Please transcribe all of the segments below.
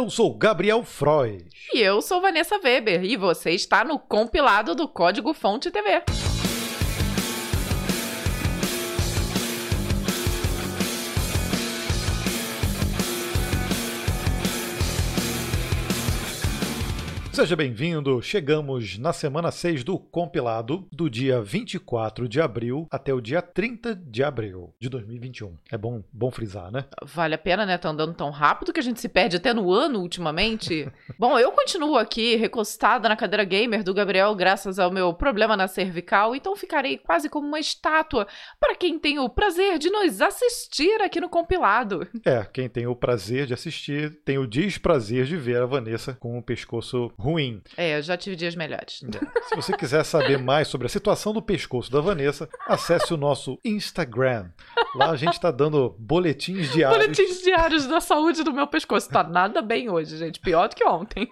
Eu sou Gabriel Frois. E eu sou Vanessa Weber. E você está no compilado do Código Fonte TV. Seja bem-vindo. Chegamos na semana 6 do compilado, do dia 24 de abril até o dia 30 de abril de 2021. É bom, bom frisar, né? Vale a pena, né? Tá andando tão rápido que a gente se perde até no ano ultimamente. bom, eu continuo aqui recostada na cadeira gamer do Gabriel, graças ao meu problema na cervical, então ficarei quase como uma estátua para quem tem o prazer de nos assistir aqui no compilado. É, quem tem o prazer de assistir tem o desprazer de ver a Vanessa com o pescoço ruim. É, eu já tive dias melhores. Se você quiser saber mais sobre a situação do pescoço da Vanessa, acesse o nosso Instagram. Lá a gente está dando boletins diários. Boletins diários da saúde do meu pescoço. Tá nada bem hoje, gente. Pior do que ontem.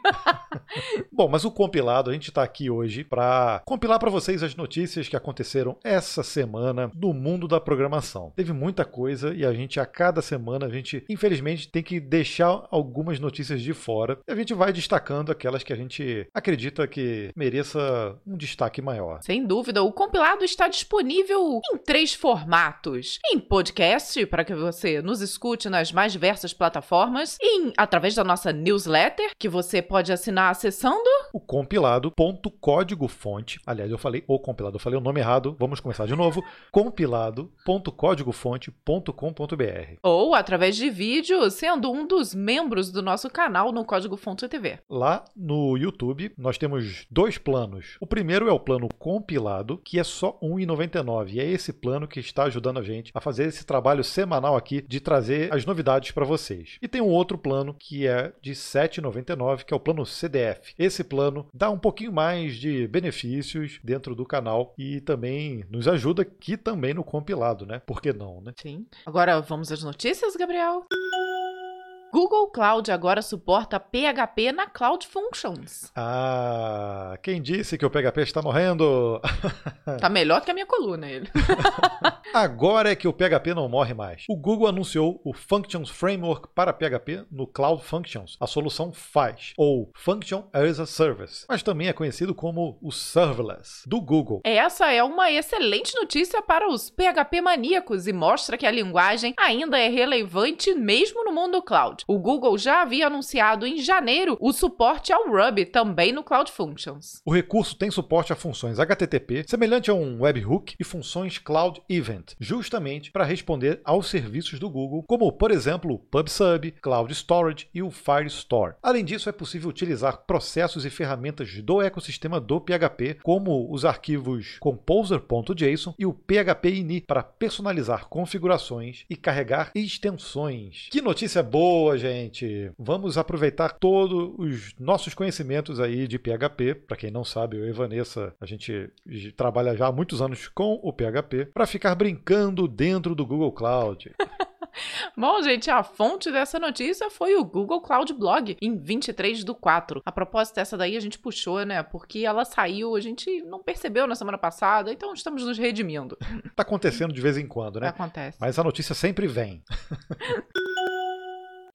Bom, mas o compilado, a gente está aqui hoje para compilar para vocês as notícias que aconteceram essa semana no mundo da programação. Teve muita coisa e a gente, a cada semana, a gente, infelizmente, tem que deixar algumas notícias de fora. E a gente vai destacando aquelas que a gente acredita que mereça um destaque maior. Sem dúvida, o compilado está disponível em três formatos: em podcast, para que você nos escute nas mais diversas plataformas, em através da nossa newsletter, que você pode assinar acessando o compilado.código-fonte. Aliás, eu falei o compilado, eu falei o nome errado. Vamos começar de novo. compilado.códigofonte.com.br. Ou através de vídeo, sendo um dos membros do nosso canal no Código Fonte TV. Lá no YouTube, nós temos dois planos. O primeiro é o plano compilado, que é só R$ 1,99. E é esse plano que está ajudando a gente a fazer esse trabalho semanal aqui de trazer as novidades para vocês. E tem um outro plano que é de R$ 7,99, que é o plano CDF. Esse plano dá um pouquinho mais de benefícios dentro do canal e também nos ajuda aqui também no compilado, né? Por que não, né? Sim. Agora vamos às notícias, Gabriel? Google Cloud agora suporta PHP na Cloud Functions. Ah, quem disse que o PHP está morrendo? tá melhor que a minha coluna, ele. agora é que o PHP não morre mais. O Google anunciou o Functions Framework para PHP no Cloud Functions, a solução FAS, ou Function as a Service, mas também é conhecido como o Serverless, do Google. Essa é uma excelente notícia para os PHP maníacos e mostra que a linguagem ainda é relevante mesmo no mundo cloud. Cloud. O Google já havia anunciado em janeiro o suporte ao Ruby também no Cloud Functions. O recurso tem suporte a funções HTTP, semelhante a um webhook, e funções Cloud Event, justamente para responder aos serviços do Google, como, por exemplo, o PubSub, Cloud Storage e o Firestore. Além disso, é possível utilizar processos e ferramentas do ecossistema do PHP, como os arquivos composer.json e o PHP-ini para personalizar configurações e carregar extensões. Que notícia boa! Boa, gente. Vamos aproveitar todos os nossos conhecimentos aí de PHP. Para quem não sabe, eu e Vanessa, a gente trabalha já há muitos anos com o PHP para ficar brincando dentro do Google Cloud. Bom, gente, a fonte dessa notícia foi o Google Cloud Blog, em 23 do 4. A propósito dessa daí a gente puxou, né? Porque ela saiu, a gente não percebeu na semana passada, então estamos nos redimindo. Tá acontecendo de vez em quando, né? Acontece. Mas a notícia sempre vem.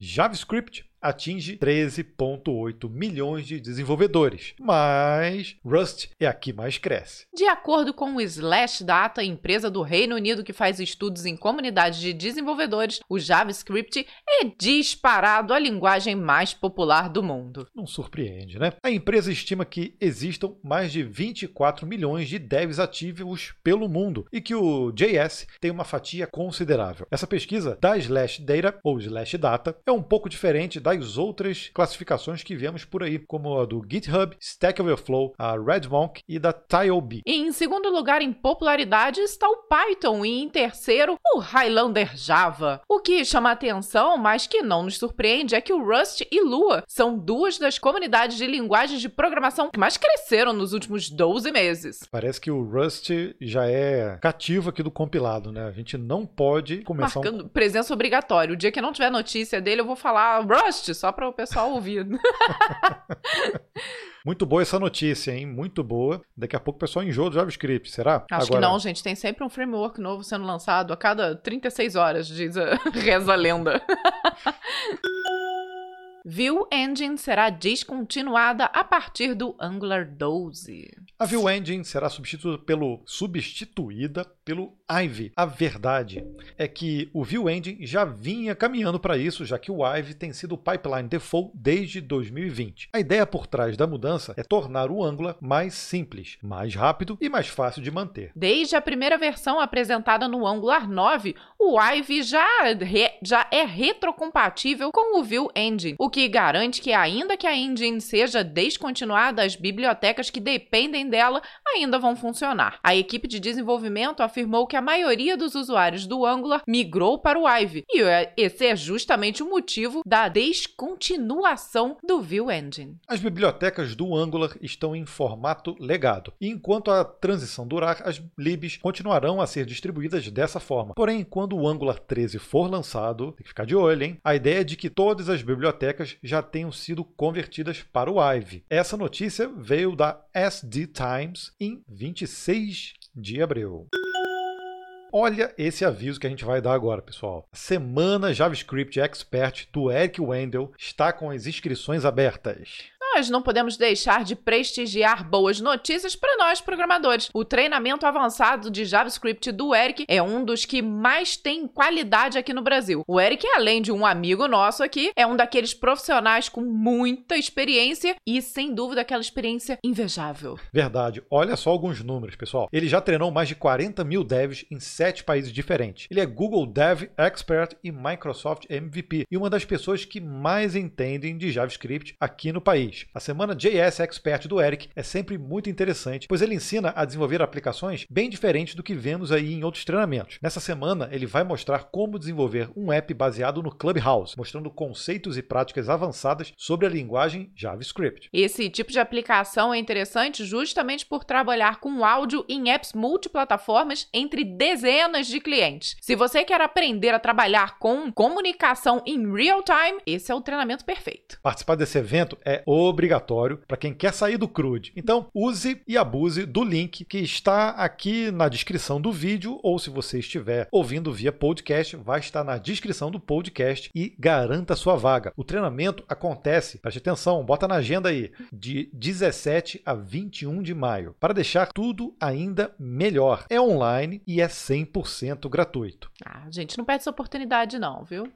JavaScript atinge 13,8 milhões de desenvolvedores, mas Rust é a que mais cresce. De acordo com o Slashdata, empresa do Reino Unido que faz estudos em comunidades de desenvolvedores, o JavaScript é disparado a linguagem mais popular do mundo. Não surpreende, né? A empresa estima que existam mais de 24 milhões de devs ativos pelo mundo e que o JS tem uma fatia considerável. Essa pesquisa da Slashdata ou Slashdata é um pouco diferente da das outras classificações que vemos por aí, como a do GitHub, Stack Overflow, a RedMonk e da TileB. Em segundo lugar em popularidade está o Python e em terceiro o Highlander Java. O que chama atenção, mas que não nos surpreende, é que o Rust e Lua são duas das comunidades de linguagens de programação que mais cresceram nos últimos 12 meses. Parece que o Rust já é cativo aqui do compilado, né? A gente não pode começar Marcando um... presença obrigatória. O dia que não tiver notícia dele, eu vou falar Rust só para o pessoal ouvir. Muito boa essa notícia, hein? Muito boa. Daqui a pouco o pessoal enjoa do JavaScript, será? Acho Agora... que não, gente. Tem sempre um framework novo sendo lançado a cada 36 horas, diz a reza a lenda. Vue Engine será descontinuada a partir do Angular 12. A Vue Engine será substituída pelo, substituída pelo Ivy. A verdade é que o Vue Engine já vinha caminhando para isso, já que o Ivy tem sido o pipeline default desde 2020. A ideia por trás da mudança é tornar o Angular mais simples, mais rápido e mais fácil de manter. Desde a primeira versão apresentada no Angular 9, o Ivy já, re, já é retrocompatível com o Vue Engine, o que garante que, ainda que a engine seja descontinuada, as bibliotecas que dependem dela ainda vão funcionar. A equipe de desenvolvimento afirmou que a maioria dos usuários do Angular migrou para o Ivy, e esse é justamente o motivo da descontinuação do Vue Engine. As bibliotecas do Angular estão em formato legado, e enquanto a transição durar, as libs continuarão a ser distribuídas dessa forma. Porém, quando o Angular 13 for lançado, tem que ficar de olho, hein? A ideia é de que todas as bibliotecas já tenham sido convertidas para o Ivy. Essa notícia veio da SD Times em 26 de abril. Olha esse aviso que a gente vai dar agora, pessoal. A Semana JavaScript Expert do Eric Wendell está com as inscrições abertas nós não podemos deixar de prestigiar boas notícias para nós programadores. O treinamento avançado de JavaScript do Eric é um dos que mais tem qualidade aqui no Brasil. O Eric, além de um amigo nosso aqui, é um daqueles profissionais com muita experiência e, sem dúvida, aquela experiência invejável. Verdade. Olha só alguns números, pessoal. Ele já treinou mais de 40 mil devs em sete países diferentes. Ele é Google Dev Expert e Microsoft MVP e uma das pessoas que mais entendem de JavaScript aqui no país. A semana JS Expert do Eric é sempre muito interessante, pois ele ensina a desenvolver aplicações bem diferentes do que vemos aí em outros treinamentos. Nessa semana, ele vai mostrar como desenvolver um app baseado no Clubhouse, mostrando conceitos e práticas avançadas sobre a linguagem JavaScript. Esse tipo de aplicação é interessante justamente por trabalhar com áudio em apps multiplataformas entre dezenas de clientes. Se você quer aprender a trabalhar com comunicação em real time, esse é o treinamento perfeito. Participar desse evento é o obrigatório para quem quer sair do CRUD. Então, use e abuse do link que está aqui na descrição do vídeo, ou se você estiver ouvindo via podcast, vai estar na descrição do podcast e garanta sua vaga. O treinamento acontece, preste atenção, bota na agenda aí, de 17 a 21 de maio, para deixar tudo ainda melhor. É online e é 100% gratuito. Ah, gente, não perde essa oportunidade não, viu?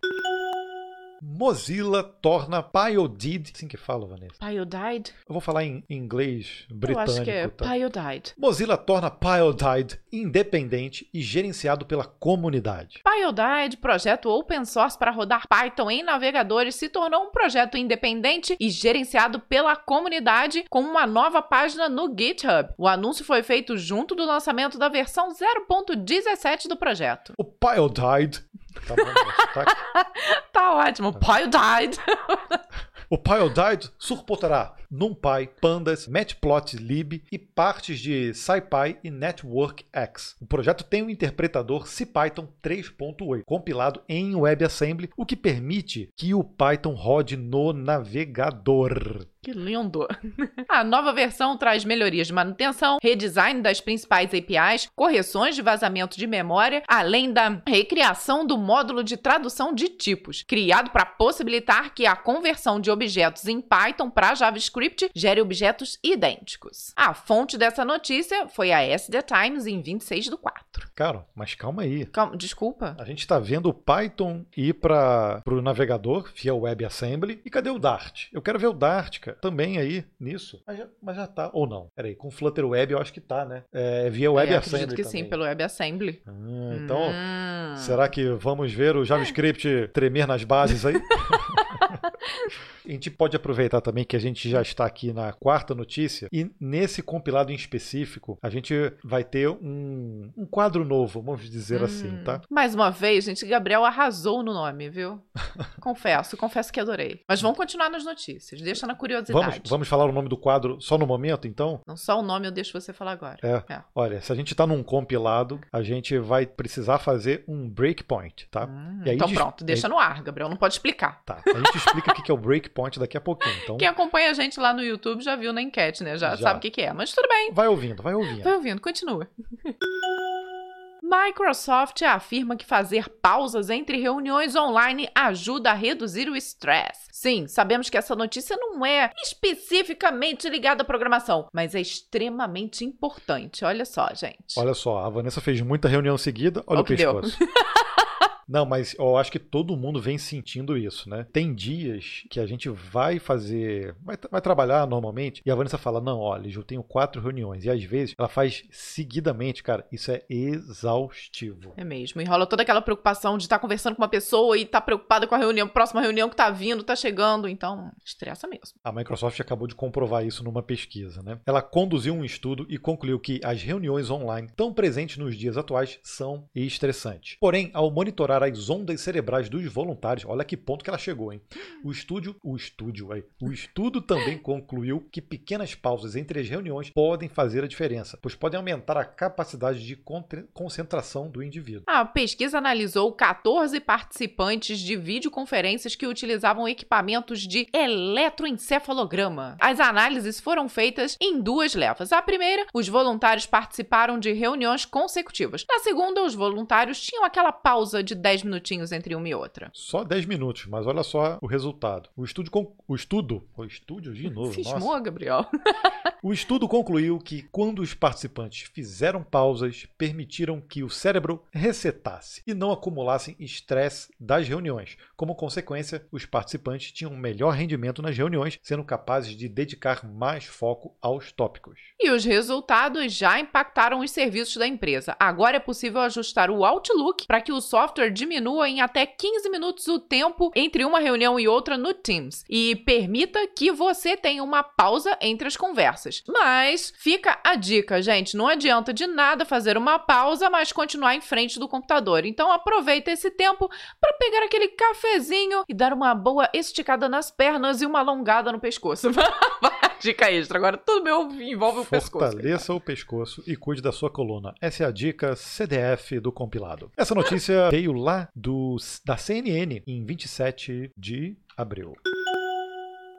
Mozilla torna Pyodid, assim que fala, Vanessa. Pyodide? Eu vou falar em inglês britânico. Eu acho que é tá? Pyodide. Mozilla torna Pyodide independente e gerenciado pela comunidade. Pyodide, projeto open source para rodar Python em navegadores, se tornou um projeto independente e gerenciado pela comunidade com uma nova página no GitHub. O anúncio foi feito junto do lançamento da versão 0.17 do projeto. O Pyodide Tá bom, tá ótimo. Pyodide. O Pyodide suportará NumPy, Pandas, Matplotlib e partes de SciPy e NetworkX. O projeto tem um interpretador CPython 3.8, compilado em WebAssembly, o que permite que o Python rode no navegador. Que lindo! A nova versão traz melhorias de manutenção, redesign das principais APIs, correções de vazamento de memória, além da recriação do módulo de tradução de tipos, criado para possibilitar que a conversão de objetos em Python para JavaScript gere objetos idênticos. A fonte dessa notícia foi a SD Times em 26 do 4. Cara, mas calma aí. Calma, desculpa. A gente está vendo o Python ir para o navegador via WebAssembly. E cadê o Dart? Eu quero ver o Dart, cara também aí nisso. Mas já, mas já tá. Ou não. Peraí, com Flutter Web eu acho que tá, né? É, via WebAssembly. É, acredito que também. sim, pelo WebAssembly. Ah, então, hum. será que vamos ver o JavaScript tremer nas bases aí? A gente pode aproveitar também que a gente já está aqui na quarta notícia e nesse compilado em específico a gente vai ter um, um quadro novo, vamos dizer assim, hum. assim, tá? Mais uma vez, gente, Gabriel arrasou no nome, viu? confesso, confesso que adorei. Mas vamos continuar nas notícias, deixa na curiosidade. Vamos, vamos falar o nome do quadro só no momento, então? Não só o nome, eu deixo você falar agora. É. é. Olha, se a gente está num compilado, a gente vai precisar fazer um breakpoint, tá? Hum, então pronto, deixa aí... no ar, Gabriel, não pode explicar. Tá, a gente explica o que é o breakpoint Point daqui a pouquinho. Então... Quem acompanha a gente lá no YouTube já viu na enquete, né? Já, já. sabe o que, que é. Mas tudo bem. Vai ouvindo, vai ouvindo. Vai ouvindo, continua. Microsoft afirma que fazer pausas entre reuniões online ajuda a reduzir o estresse. Sim, sabemos que essa notícia não é especificamente ligada à programação, mas é extremamente importante. Olha só, gente. Olha só, a Vanessa fez muita reunião seguida, olha o o pescoço. Não, mas eu acho que todo mundo vem sentindo isso, né? Tem dias que a gente vai fazer, vai, vai trabalhar normalmente, e a Vanessa fala: Não, olha, eu tenho quatro reuniões. E às vezes ela faz seguidamente, cara. Isso é exaustivo. É mesmo. E rola toda aquela preocupação de estar conversando com uma pessoa e estar preocupada com a reunião, próxima reunião que tá vindo, tá chegando. Então, estressa mesmo. A Microsoft acabou de comprovar isso numa pesquisa, né? Ela conduziu um estudo e concluiu que as reuniões online tão presentes nos dias atuais são estressantes. Porém, ao monitorar as ondas cerebrais dos voluntários, olha que ponto que ela chegou, hein? O estúdio, o estúdio aí, o estudo também concluiu que pequenas pausas entre as reuniões podem fazer a diferença, pois podem aumentar a capacidade de concentração do indivíduo. A pesquisa analisou 14 participantes de videoconferências que utilizavam equipamentos de eletroencefalograma. As análises foram feitas em duas levas. A primeira, os voluntários participaram de reuniões consecutivas. Na segunda, os voluntários tinham aquela pausa de 10 minutinhos entre uma e outra. Só 10 minutos, mas olha só o resultado. O estudo, con- o estudo, o estúdio de novo, Cismou, nossa. Gabriel? O estudo concluiu que quando os participantes fizeram pausas, permitiram que o cérebro resetasse e não acumulassem estresse das reuniões. Como consequência, os participantes tinham um melhor rendimento nas reuniões, sendo capazes de dedicar mais foco aos tópicos. E os resultados já impactaram os serviços da empresa. Agora é possível ajustar o Outlook para que o software diminua em até 15 minutos o tempo entre uma reunião e outra no Teams e permita que você tenha uma pausa entre as conversas. Mas fica a dica, gente, não adianta de nada fazer uma pausa, mas continuar em frente do computador. Então aproveita esse tempo para pegar aquele cafezinho e dar uma boa esticada nas pernas e uma alongada no pescoço. Dica extra. Agora tudo meu envolve o pescoço. Fortaleça o pescoço e cuide da sua coluna. Essa é a dica CDF do compilado. Essa notícia veio lá do, da CNN em 27 de abril.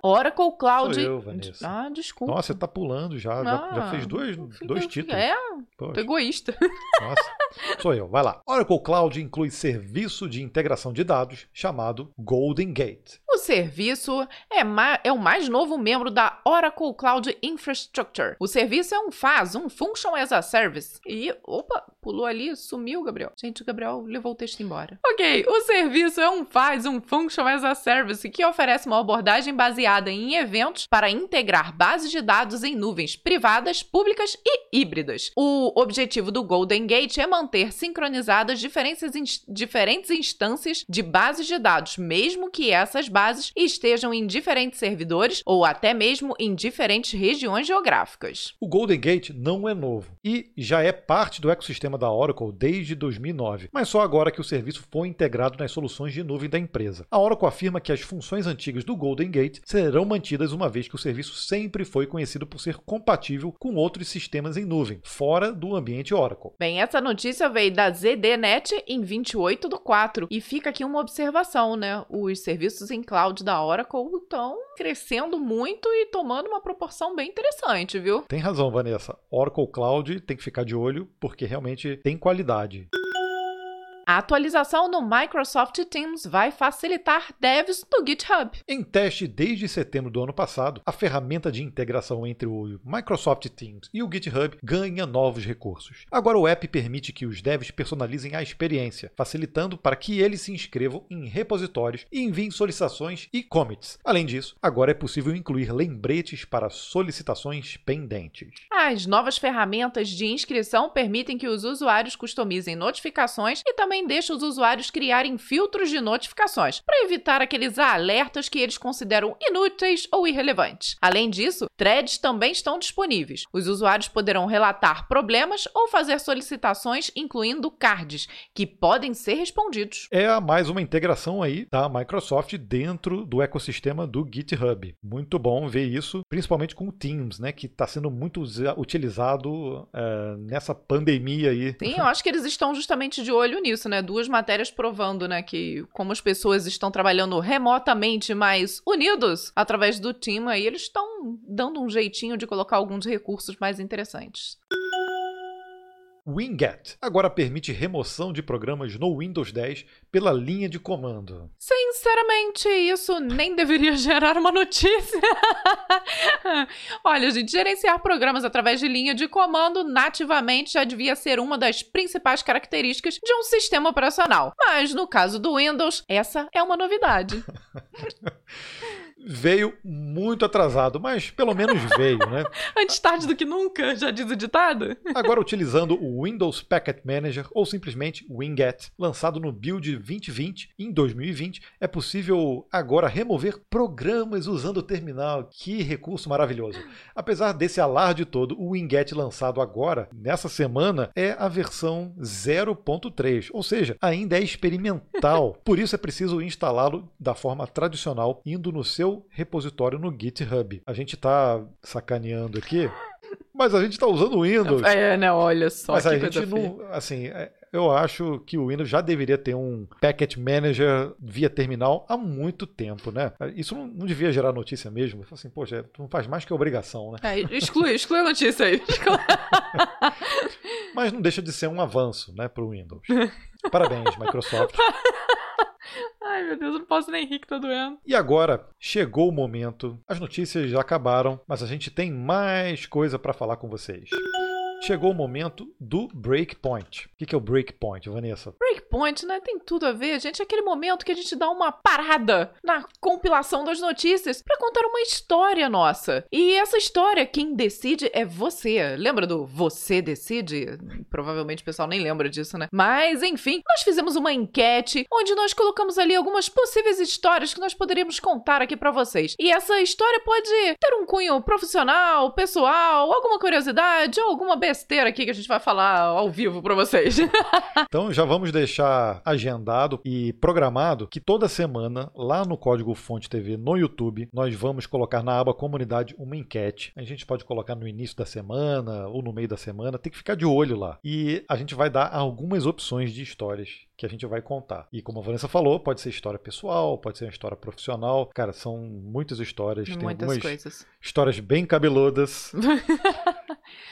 Oracle Cloud. Sou eu, Vanessa. Ah, desculpa. Nossa, você tá pulando já. Já, já Ah, fez dois, dois fica- títulos. É, Poxa, tô egoísta. nossa. Sou eu, vai lá. Oracle Cloud inclui serviço de integração de dados chamado Golden Gate. O serviço é, é o mais novo membro da Oracle Cloud Infrastructure. O serviço é um FAS, um Function as a Service. E, opa, pulou ali, sumiu, Gabriel. Gente, o Gabriel levou o texto embora. Ok, o serviço é um FAS, um Function as a Service, que oferece uma abordagem baseada em eventos para integrar bases de dados em nuvens privadas, públicas e híbridas. O objetivo do Golden Gate é manter sincronizadas diferentes, diferentes instâncias de bases de dados, mesmo que essas bases estejam em diferentes servidores ou até mesmo em diferentes regiões geográficas. O Golden Gate não é novo e já é parte do ecossistema da Oracle desde 2009, mas só agora que o serviço foi integrado nas soluções de nuvem da empresa. A Oracle afirma que as funções antigas do Golden Gate serão mantidas uma vez que o serviço sempre foi conhecido por ser compatível com outros sistemas em nuvem, fora do ambiente Oracle. Bem, essa notícia veio da ZDNet em 28 do 4 e fica aqui uma observação, né? Os serviços em cloud da Oracle estão crescendo muito e tomando uma proporção bem interessante, viu? Tem razão, Vanessa. Oracle Cloud tem que ficar de olho porque realmente tem qualidade. A atualização no Microsoft Teams vai facilitar devs no GitHub. Em teste desde setembro do ano passado, a ferramenta de integração entre o Microsoft Teams e o GitHub ganha novos recursos. Agora o app permite que os devs personalizem a experiência, facilitando para que eles se inscrevam em repositórios e enviem solicitações e commits. Além disso, agora é possível incluir lembretes para solicitações pendentes. As novas ferramentas de inscrição permitem que os usuários customizem notificações e também deixam os usuários criarem filtros de notificações para evitar aqueles alertas que eles consideram inúteis ou irrelevantes. Além disso, threads também estão disponíveis. Os usuários poderão relatar problemas ou fazer solicitações, incluindo cards, que podem ser respondidos. É mais uma integração aí da Microsoft dentro do ecossistema do GitHub. Muito bom ver isso, principalmente com o Teams, né, que está sendo muito utilizado é, nessa pandemia aí. Sim, eu acho que eles estão justamente de olho nisso, né? Duas matérias provando, né, que como as pessoas estão trabalhando remotamente, mas unidos através do team, aí eles estão dando um jeitinho de colocar alguns recursos mais interessantes. Winget agora permite remoção de programas no Windows 10 pela linha de comando. Sinceramente, isso nem deveria gerar uma notícia. Olha, gente, gerenciar programas através de linha de comando nativamente já devia ser uma das principais características de um sistema operacional. Mas no caso do Windows, essa é uma novidade. veio muito atrasado, mas pelo menos veio, né? Antes tarde do que nunca, já diz o ditado. Agora utilizando o Windows Packet Manager ou simplesmente Winget, lançado no build 2020 em 2020, é possível agora remover programas usando o terminal. Que recurso maravilhoso! Apesar desse alarde todo, o Winget lançado agora, nessa semana, é a versão 0.3, ou seja, ainda é experimental. Por isso é preciso instalá-lo da forma tradicional, indo no seu seu repositório no GitHub. A gente está sacaneando aqui, mas a gente está usando o Windows. É, né? Olha só. Mas a gente não. Assim, é, eu acho que o Windows já deveria ter um Packet Manager via terminal há muito tempo, né? Isso não, não devia gerar notícia mesmo. Assim, poxa, tu não faz mais que obrigação, né? É, exclui, exclui a notícia aí. Mas não deixa de ser um avanço, né, para o Windows. Parabéns, Microsoft. Ai, meu Deus, eu não posso nem rir que tá doendo. E agora, chegou o momento. As notícias já acabaram, mas a gente tem mais coisa para falar com vocês chegou o momento do breakpoint. O que é o breakpoint, Vanessa? Breakpoint, né? Tem tudo a ver, gente. É aquele momento que a gente dá uma parada na compilação das notícias para contar uma história nossa. E essa história, quem decide é você. Lembra do você decide? Provavelmente o pessoal nem lembra disso, né? Mas, enfim, nós fizemos uma enquete onde nós colocamos ali algumas possíveis histórias que nós poderíamos contar aqui para vocês. E essa história pode ter um cunho profissional, pessoal, alguma curiosidade ou alguma besteira aqui que a gente vai falar ao vivo para vocês. então já vamos deixar agendado e programado que toda semana, lá no Código Fonte TV no YouTube, nós vamos colocar na aba comunidade uma enquete. A gente pode colocar no início da semana ou no meio da semana, tem que ficar de olho lá. E a gente vai dar algumas opções de histórias que a gente vai contar. E como a Vanessa falou, pode ser história pessoal, pode ser uma história profissional. Cara, são muitas histórias, muitas tem algumas coisas. histórias bem cabeludas.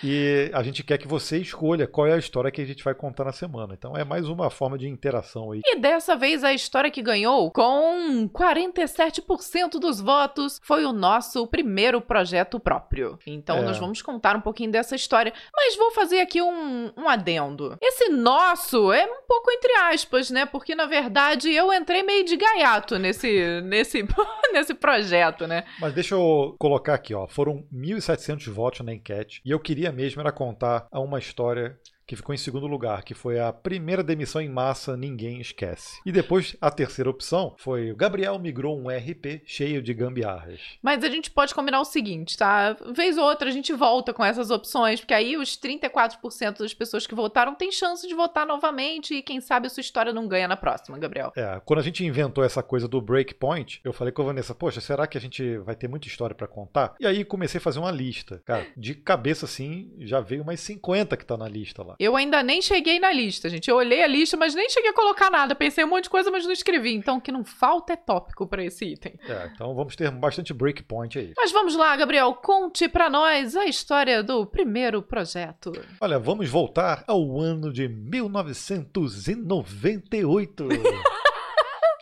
e a gente quer que você escolha qual é a história que a gente vai contar na semana. Então é mais uma forma de interação aí. E dessa vez a história que ganhou, com 47% dos votos, foi o nosso primeiro projeto próprio. Então é. nós vamos contar um pouquinho dessa história. Mas vou fazer aqui um, um adendo. Esse nosso é um pouco entre aspas né? Porque na verdade eu entrei meio de gaiato nesse, nesse, nesse projeto, né? Mas deixa eu colocar aqui, ó. Foram 1.700 votos na enquete e eu queria mesmo era contar uma história que ficou em segundo lugar, que foi a primeira demissão em massa, ninguém esquece. E depois a terceira opção foi o Gabriel migrou um RP cheio de gambiarras. Mas a gente pode combinar o seguinte, tá? Vez ou outra a gente volta com essas opções, porque aí os 34% das pessoas que votaram têm chance de votar novamente e quem sabe a sua história não ganha na próxima, Gabriel. É, quando a gente inventou essa coisa do breakpoint, eu falei com a Vanessa, poxa, será que a gente vai ter muita história para contar? E aí comecei a fazer uma lista. Cara, de cabeça assim, já veio umas 50 que tá na lista lá. Eu ainda nem cheguei na lista, gente. Eu olhei a lista, mas nem cheguei a colocar nada. Pensei um monte de coisa, mas não escrevi. Então, o que não falta é tópico para esse item. É, então vamos ter bastante breakpoint aí. Mas vamos lá, Gabriel. Conte para nós a história do primeiro projeto. Olha, vamos voltar ao ano de 1998.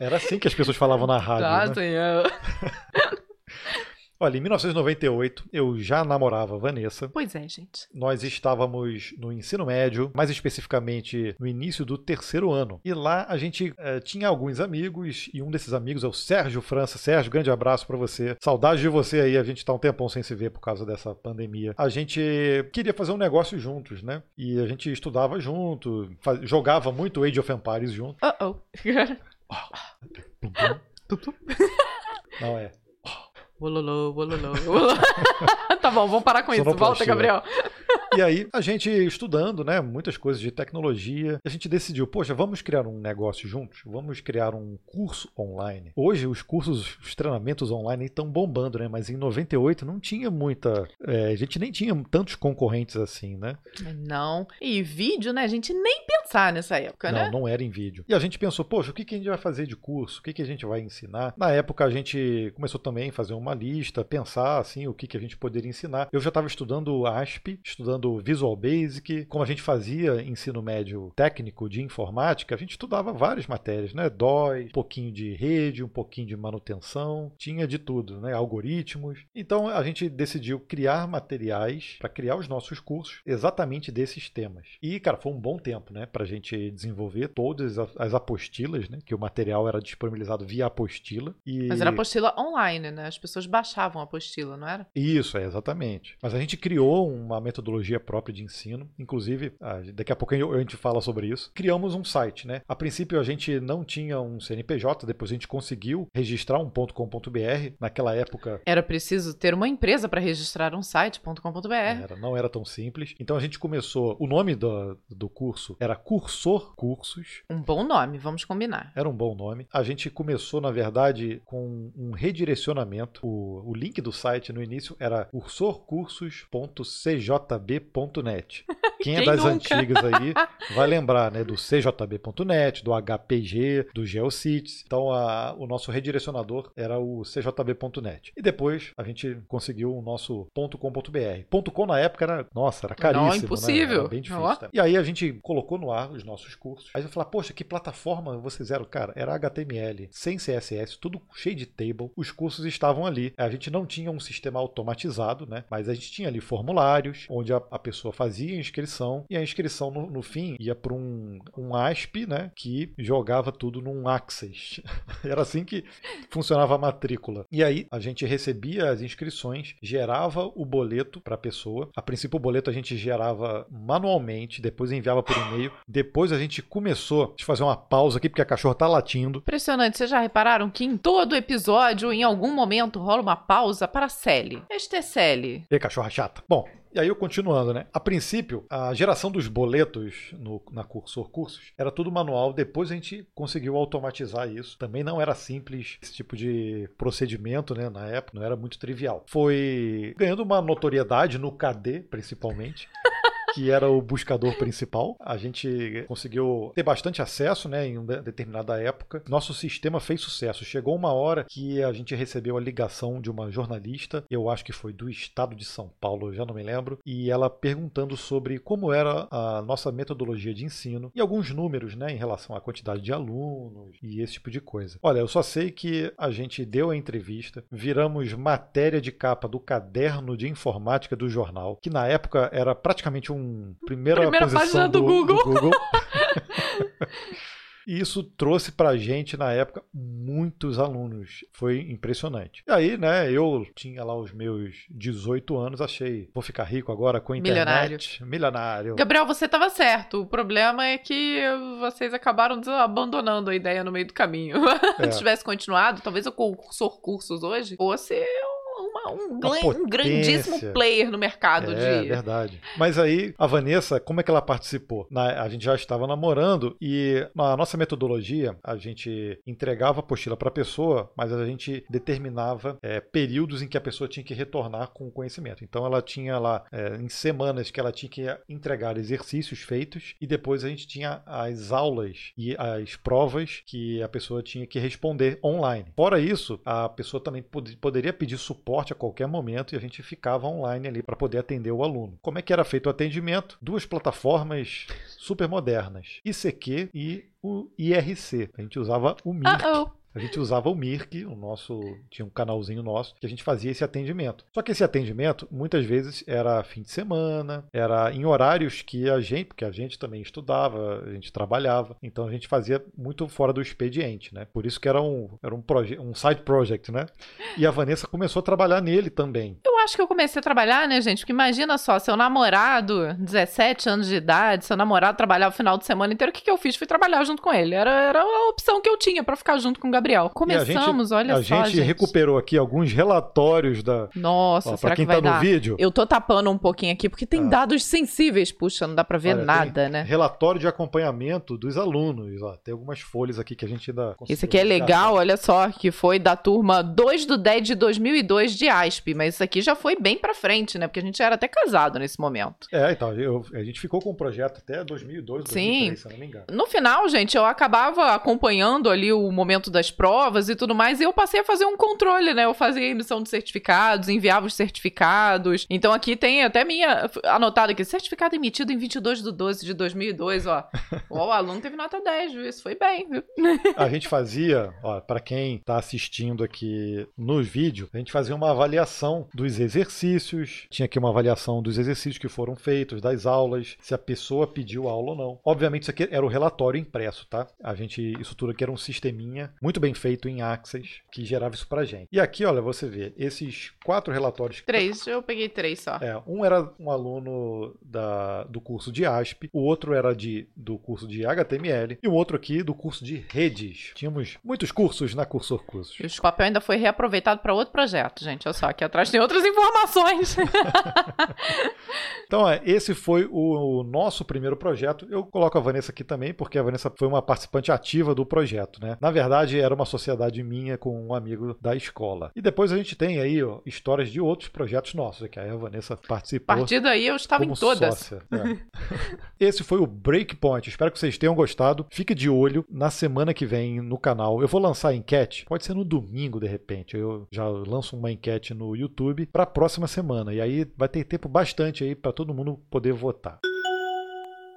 Era assim que as pessoas falavam na rádio. Tá, né? senhor. Olha, em 1998 eu já namorava Vanessa. Pois é, gente. Nós estávamos no ensino médio, mais especificamente no início do terceiro ano. E lá a gente é, tinha alguns amigos, e um desses amigos é o Sérgio França. Sérgio, grande abraço para você. Saudade de você aí, a gente tá um tempão sem se ver por causa dessa pandemia. A gente queria fazer um negócio juntos, né? E a gente estudava junto, jogava muito Age of Empires junto. Uh oh. Não é. Wololô, wololô, tá bom, vamos parar com isso. Volta, Gabriel. E aí, a gente estudando, né, muitas coisas de tecnologia, a gente decidiu, poxa, vamos criar um negócio juntos? Vamos criar um curso online. Hoje, os cursos, os treinamentos online estão bombando, né? Mas em 98 não tinha muita. É, a gente nem tinha tantos concorrentes assim, né? Não. E vídeo, né? A gente nem pensar nessa época, não, né? Não, não era em vídeo. E a gente pensou, poxa, o que, que a gente vai fazer de curso? O que, que a gente vai ensinar? Na época, a gente começou também a fazer uma lista, pensar, assim, o que, que a gente poderia ensinar. Eu já estava estudando ASP, estudando usando Visual Basic. Como a gente fazia ensino médio técnico de informática, a gente estudava várias matérias, né? DOS, um pouquinho de rede, um pouquinho de manutenção, tinha de tudo, né? Algoritmos. Então a gente decidiu criar materiais para criar os nossos cursos exatamente desses temas. E, cara, foi um bom tempo, né? Para a gente desenvolver todas as apostilas, né? Que o material era disponibilizado via apostila. E... Mas era apostila online, né? As pessoas baixavam a apostila, não era? Isso, é, exatamente. Mas a gente criou uma metodologia própria de ensino. Inclusive, daqui a pouco a gente fala sobre isso. Criamos um site, né? A princípio a gente não tinha um CNPJ, depois a gente conseguiu registrar um .com.br. Naquela época... Era preciso ter uma empresa para registrar um site .com.br. Era, não era tão simples. Então a gente começou... O nome do, do curso era Cursor Cursos. Um bom nome, vamos combinar. Era um bom nome. A gente começou, na verdade, com um redirecionamento. O, o link do site no início era cursorcursos.cjb.net. Quem, é das nunca? antigas aí vai lembrar, né, do cjb.net, do HPG, do GeoCities. Então, a, o nosso redirecionador era o cjb.net. E depois a gente conseguiu o nosso .com.br. .com na época era, nossa, era caríssimo, Não, impossível. Né? Era bem difícil. Tá? E aí a gente colocou no ar os nossos cursos. Aí eu falei, poxa, que plataforma vocês eram? Cara, era HTML, sem CSS, tudo cheio de table. Os cursos estavam ali. A gente não tinha um sistema automatizado, né? Mas a gente tinha ali formulários, onde a, a pessoa fazia a inscrição e a inscrição no, no fim ia para um, um ASP, né? Que jogava tudo num Access. Era assim que funcionava a matrícula. E aí a gente recebia as inscrições, gerava o boleto para a pessoa. A princípio o boleto a gente gerava manualmente, depois enviava por e-mail. Depois a gente começou, deixa eu fazer uma pausa aqui porque a cachorra tá latindo. Impressionante, vocês já repararam que em todo episódio, em algum momento, rola uma pausa para Sally. Este é Sally. E cachorra chata. Bom, e aí, eu continuando, né? A princípio, a geração dos boletos no, na Cursor Cursos era tudo manual. Depois a gente conseguiu automatizar isso. Também não era simples esse tipo de procedimento, né? Na época, não era muito trivial. Foi ganhando uma notoriedade no KD, principalmente. que era o buscador principal. A gente conseguiu ter bastante acesso né, em uma determinada época. Nosso sistema fez sucesso. Chegou uma hora que a gente recebeu a ligação de uma jornalista, eu acho que foi do estado de São Paulo, já não me lembro, e ela perguntando sobre como era a nossa metodologia de ensino e alguns números né, em relação à quantidade de alunos e esse tipo de coisa. Olha, eu só sei que a gente deu a entrevista, viramos matéria de capa do caderno de informática do jornal, que na época era praticamente um primeira, primeira página do, do Google. Do Google. E isso trouxe pra gente, na época, muitos alunos. Foi impressionante. E aí, né, eu tinha lá os meus 18 anos, achei, vou ficar rico agora com a internet. Milionário. Milionário. Gabriel, você estava certo. O problema é que vocês acabaram abandonando a ideia no meio do caminho. É. Se tivesse continuado, talvez o cursor cursos hoje fosse uma, um, um, grandíssimo player no mercado é, de. Verdade. Mas aí, a Vanessa, como é que ela participou? Na, a gente já estava namorando e na nossa metodologia, a gente entregava a apostila para a pessoa, mas a gente determinava é, períodos em que a pessoa tinha que retornar com o conhecimento. Então, ela tinha lá, é, em semanas, que ela tinha que entregar exercícios feitos e depois a gente tinha as aulas e as provas que a pessoa tinha que responder online. Fora isso, a pessoa também pod poderia pedir suporte a qualquer momento e a gente ficava online ali para poder atender o aluno. Como é que era feito o atendimento? Duas plataformas super modernas, ICQ e o IRC. A gente usava o Mirk. Uh -oh a gente usava o Mirk, o nosso tinha um canalzinho nosso que a gente fazia esse atendimento. Só que esse atendimento muitas vezes era fim de semana, era em horários que a gente, porque a gente também estudava, a gente trabalhava, então a gente fazia muito fora do expediente, né? Por isso que era um era um, um side project, né? E a Vanessa começou a trabalhar nele também. Eu acho que eu comecei a trabalhar, né, gente? Porque imagina só, seu namorado, 17 anos de idade, seu namorado trabalhava o final de semana inteiro, o que, que eu fiz? Fui trabalhar junto com ele. Era, era a opção que eu tinha para ficar junto com o Gabriel. Gabriel. Começamos, gente, olha a só. A gente, gente, recuperou aqui alguns relatórios da. Nossa, ó, será quem que vai tá dar? no vídeo. Eu tô tapando um pouquinho aqui porque tem ah. dados sensíveis. Puxa, não dá pra ver olha, nada, né? Relatório de acompanhamento dos alunos. Ó, tem algumas folhas aqui que a gente ainda. Esse aqui é legal, olha só, que foi da turma 2 do 10 de 2002 de ASP. Mas isso aqui já já foi bem pra frente, né? Porque a gente era até casado nesse momento. É, então, eu, a gente ficou com o projeto até 2002, 2003, Sim. se eu não me engano. No final, gente, eu acabava acompanhando ali o momento das provas e tudo mais, e eu passei a fazer um controle, né? Eu fazia emissão de certificados, enviava os certificados. Então aqui tem até minha anotado aqui, certificado emitido em 22 de 12 de 2002, ó. ó o aluno teve nota 10, viu? Isso foi bem, viu? A gente fazia, ó, para quem tá assistindo aqui no vídeo, a gente fazia uma avaliação dos exercícios, tinha aqui uma avaliação dos exercícios que foram feitos, das aulas, se a pessoa pediu aula ou não. Obviamente isso aqui era o relatório impresso, tá? A gente, isso tudo aqui era um sisteminha muito bem feito em Access que gerava isso pra gente. E aqui, olha, você vê, esses quatro relatórios Três, eu peguei três só. É, um era um aluno da, do curso de ASP, o outro era de, do curso de HTML e o outro aqui do curso de redes. Tínhamos muitos cursos na Cursor Cursos. E o papel ainda foi reaproveitado para outro projeto, gente. Olha só, aqui atrás tem outras informações. Então, é, esse foi o, o nosso primeiro projeto. Eu coloco a Vanessa aqui também, porque a Vanessa foi uma participante ativa do projeto, né? Na verdade, era uma sociedade minha com um amigo da escola. E depois a gente tem aí ó, histórias de outros projetos nossos, que aí a Vanessa A participou. partir daí eu estava em todas. sócia. É. Esse foi o Breakpoint. Espero que vocês tenham gostado. Fique de olho na semana que vem no canal. Eu vou lançar a enquete. Pode ser no domingo, de repente. Eu já lanço uma enquete no YouTube para a próxima semana. E aí vai ter tempo bastante aí para todo mundo poder votar.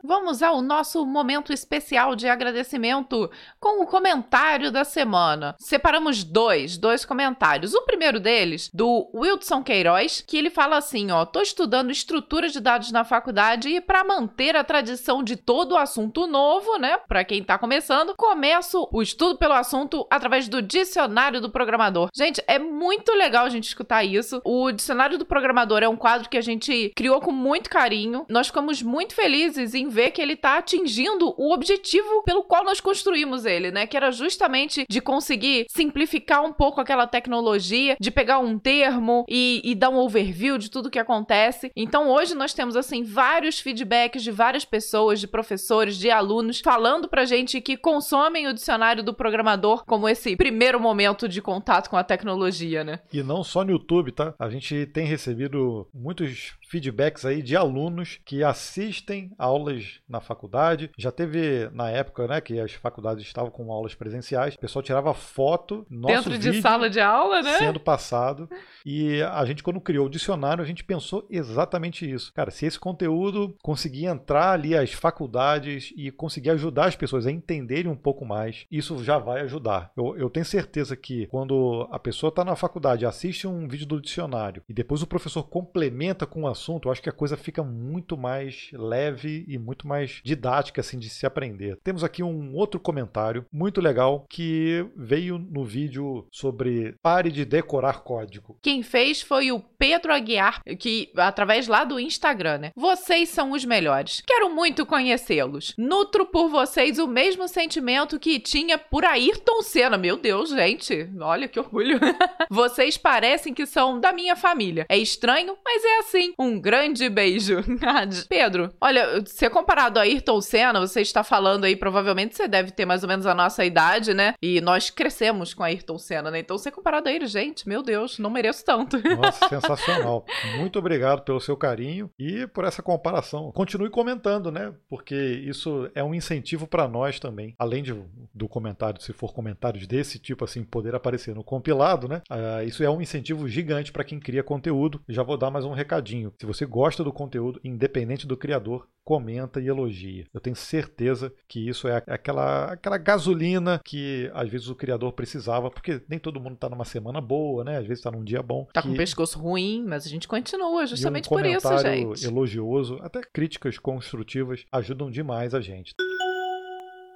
Vamos ao nosso momento especial de agradecimento com o comentário da semana. Separamos dois, dois comentários. O primeiro deles, do Wilson Queiroz, que ele fala assim, ó, tô estudando estrutura de dados na faculdade e para manter a tradição de todo assunto novo, né, para quem tá começando, começo o estudo pelo assunto através do dicionário do programador. Gente, é muito legal a gente escutar isso. O dicionário do programador é um quadro que a gente criou com muito carinho. Nós ficamos muito felizes em ver que ele tá atingindo o objetivo pelo qual nós construímos ele, né? Que era justamente de conseguir simplificar um pouco aquela tecnologia, de pegar um termo e, e dar um overview de tudo que acontece. Então hoje nós temos assim vários feedbacks de várias pessoas, de professores, de alunos, falando pra gente que consomem o dicionário do programador como esse primeiro momento de contato com a tecnologia, né? E não só no YouTube, tá? A gente tem recebido muitos feedbacks aí de alunos que assistem aulas na faculdade. Já teve na época, né, que as faculdades estavam com aulas presenciais, o pessoal tirava foto nosso Dentro de vídeo sala de aula, né? sendo passado. E a gente quando criou o dicionário, a gente pensou exatamente isso. Cara, se esse conteúdo conseguir entrar ali às faculdades e conseguir ajudar as pessoas a entenderem um pouco mais, isso já vai ajudar. Eu, eu tenho certeza que quando a pessoa está na faculdade, assiste um vídeo do dicionário e depois o professor complementa com o assunto, eu acho que a coisa fica muito mais leve e muito mais didática assim de se aprender. Temos aqui um outro comentário muito legal que veio no vídeo sobre pare de decorar código. Quem fez foi o Pedro Aguiar, que através lá do Instagram, né? Vocês são os melhores. Quero muito conhecê-los. Nutro por vocês o mesmo sentimento que tinha por Ayrton Senna. Meu Deus, gente, olha que orgulho. vocês parecem que são da minha família. É estranho, mas é assim. Um grande beijo. Pedro, olha, ser comparado a Ayrton Senna, você está falando aí, provavelmente você deve ter mais ou menos a nossa idade, né? E nós crescemos com a Ayrton Senna, né? Então ser comparado a ele, gente, meu Deus, não mereço tanto. Nossa, sensacional. Muito obrigado pelo seu carinho e por essa comparação. Continue comentando, né? Porque isso é um incentivo para nós também. Além de, do comentário, se for comentários desse tipo assim, poder aparecer no compilado, né? Ah, isso é um incentivo gigante para quem cria conteúdo. Já vou dar mais um recadinho. Se você gosta do conteúdo, independente do criador, comenta e elogia. Eu tenho certeza que isso é aquela, aquela gasolina que às vezes o criador precisava, porque nem todo mundo está numa semana boa, né? Às vezes está num dia bom. Tá que... com o pescoço ruim, mas a gente continua justamente e um por isso, gente. elogioso, até críticas construtivas ajudam demais a gente.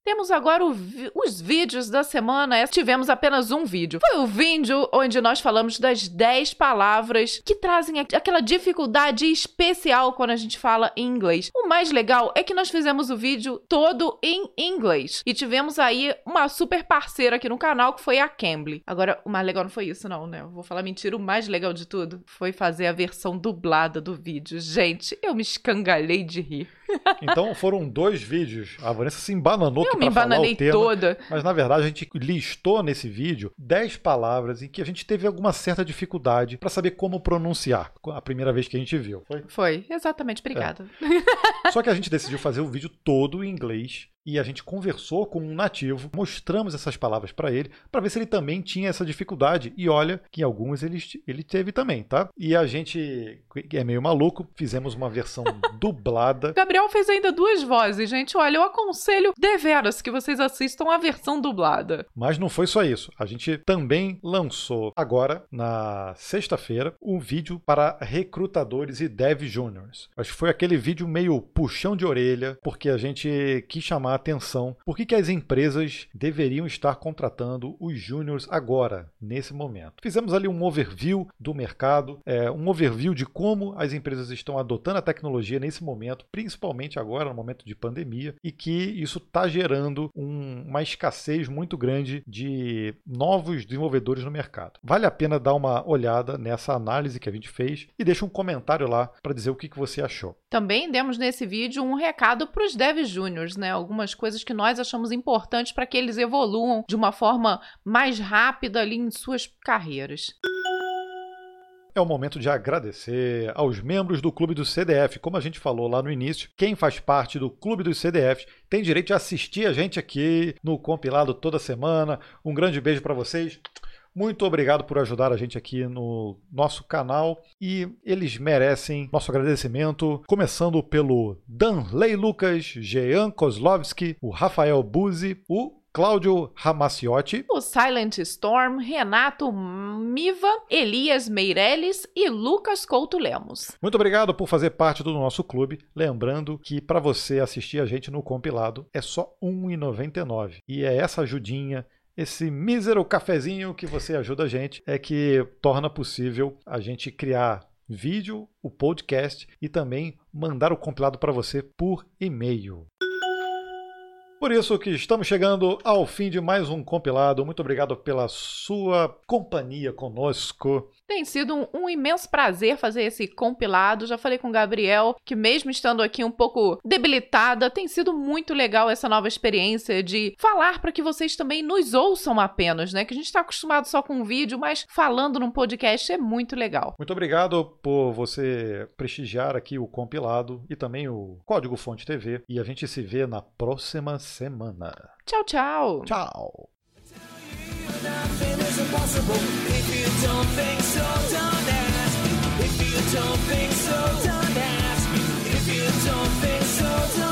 Temos agora os vídeos da semana. Tivemos apenas um vídeo. Foi o vídeo onde nós falamos das 10 palavras que trazem aquela dificuldade especial quando a gente fala em inglês. O mais legal é que nós fizemos o vídeo todo em inglês. E tivemos aí uma super parceira aqui no canal que foi a Cambly. Agora, o mais legal não foi isso, não, né? Eu vou falar mentira. O mais legal de tudo foi fazer a versão dublada do vídeo. Gente, eu me escangalhei de rir. Então foram dois vídeos. A Vanessa se embananou Eu me pra falar embananei o tema. toda. Mas na verdade a gente listou nesse vídeo 10 palavras em que a gente teve alguma certa dificuldade para saber como pronunciar. A primeira vez que a gente viu. Foi? Foi, exatamente, obrigada. Só que a gente decidiu fazer o vídeo todo em inglês e a gente conversou com um nativo, mostramos essas palavras para ele, para ver se ele também tinha essa dificuldade. E olha que em alguns ele, ele teve também, tá? E a gente, que é meio maluco, fizemos uma versão dublada. Gabriel fez ainda duas vozes, gente. Olha, eu aconselho deveras que vocês assistam a versão dublada. Mas não foi só isso. A gente também lançou agora, na sexta-feira, um vídeo para recrutadores e dev juniors. Acho que foi aquele vídeo meio puxão de orelha, porque a gente quis chamar a atenção por que, que as empresas deveriam estar contratando os júniors agora, nesse momento. Fizemos ali um overview do mercado, é, um overview de como as empresas estão adotando a tecnologia nesse momento, principalmente agora, no momento de pandemia, e que isso está gerando um- uma escassez muito grande de novos desenvolvedores no mercado. Vale a pena dar uma olhada nessa análise que a gente fez e deixa um comentário lá para dizer o que, que você achou. Também demos nesse vídeo um recado para os devs júniors, né? Algumas coisas que nós achamos importantes para que eles evoluam de uma forma mais rápida ali em suas carreiras. É o momento de agradecer aos membros do Clube do CDF. Como a gente falou lá no início, quem faz parte do Clube dos CDF tem direito de assistir a gente aqui no compilado toda semana. Um grande beijo para vocês. Muito obrigado por ajudar a gente aqui no nosso canal e eles merecem nosso agradecimento, começando pelo Danley Lucas, Jean Kozlovski, o Rafael Buzzi, o Cláudio Ramaciotti, O Silent Storm, Renato Miva, Elias Meirelles e Lucas Couto Lemos. Muito obrigado por fazer parte do nosso clube. Lembrando que para você assistir a gente no compilado é só R$ 1,99. E é essa ajudinha, esse mísero cafezinho que você ajuda a gente, é que torna possível a gente criar vídeo, o podcast e também mandar o compilado para você por e-mail. Por isso que estamos chegando ao fim de mais um compilado. Muito obrigado pela sua companhia conosco. Tem sido um, um imenso prazer fazer esse compilado. Já falei com o Gabriel que, mesmo estando aqui um pouco debilitada, tem sido muito legal essa nova experiência de falar para que vocês também nos ouçam apenas, né? Que a gente está acostumado só com vídeo, mas falando num podcast é muito legal. Muito obrigado por você prestigiar aqui o compilado e também o Código Fonte TV. E a gente se vê na próxima semana. Tchau, tchau! Tchau! is impossible. If you don't think so, don't ask me. If you don't think so, don't ask me. If you don't think so, don't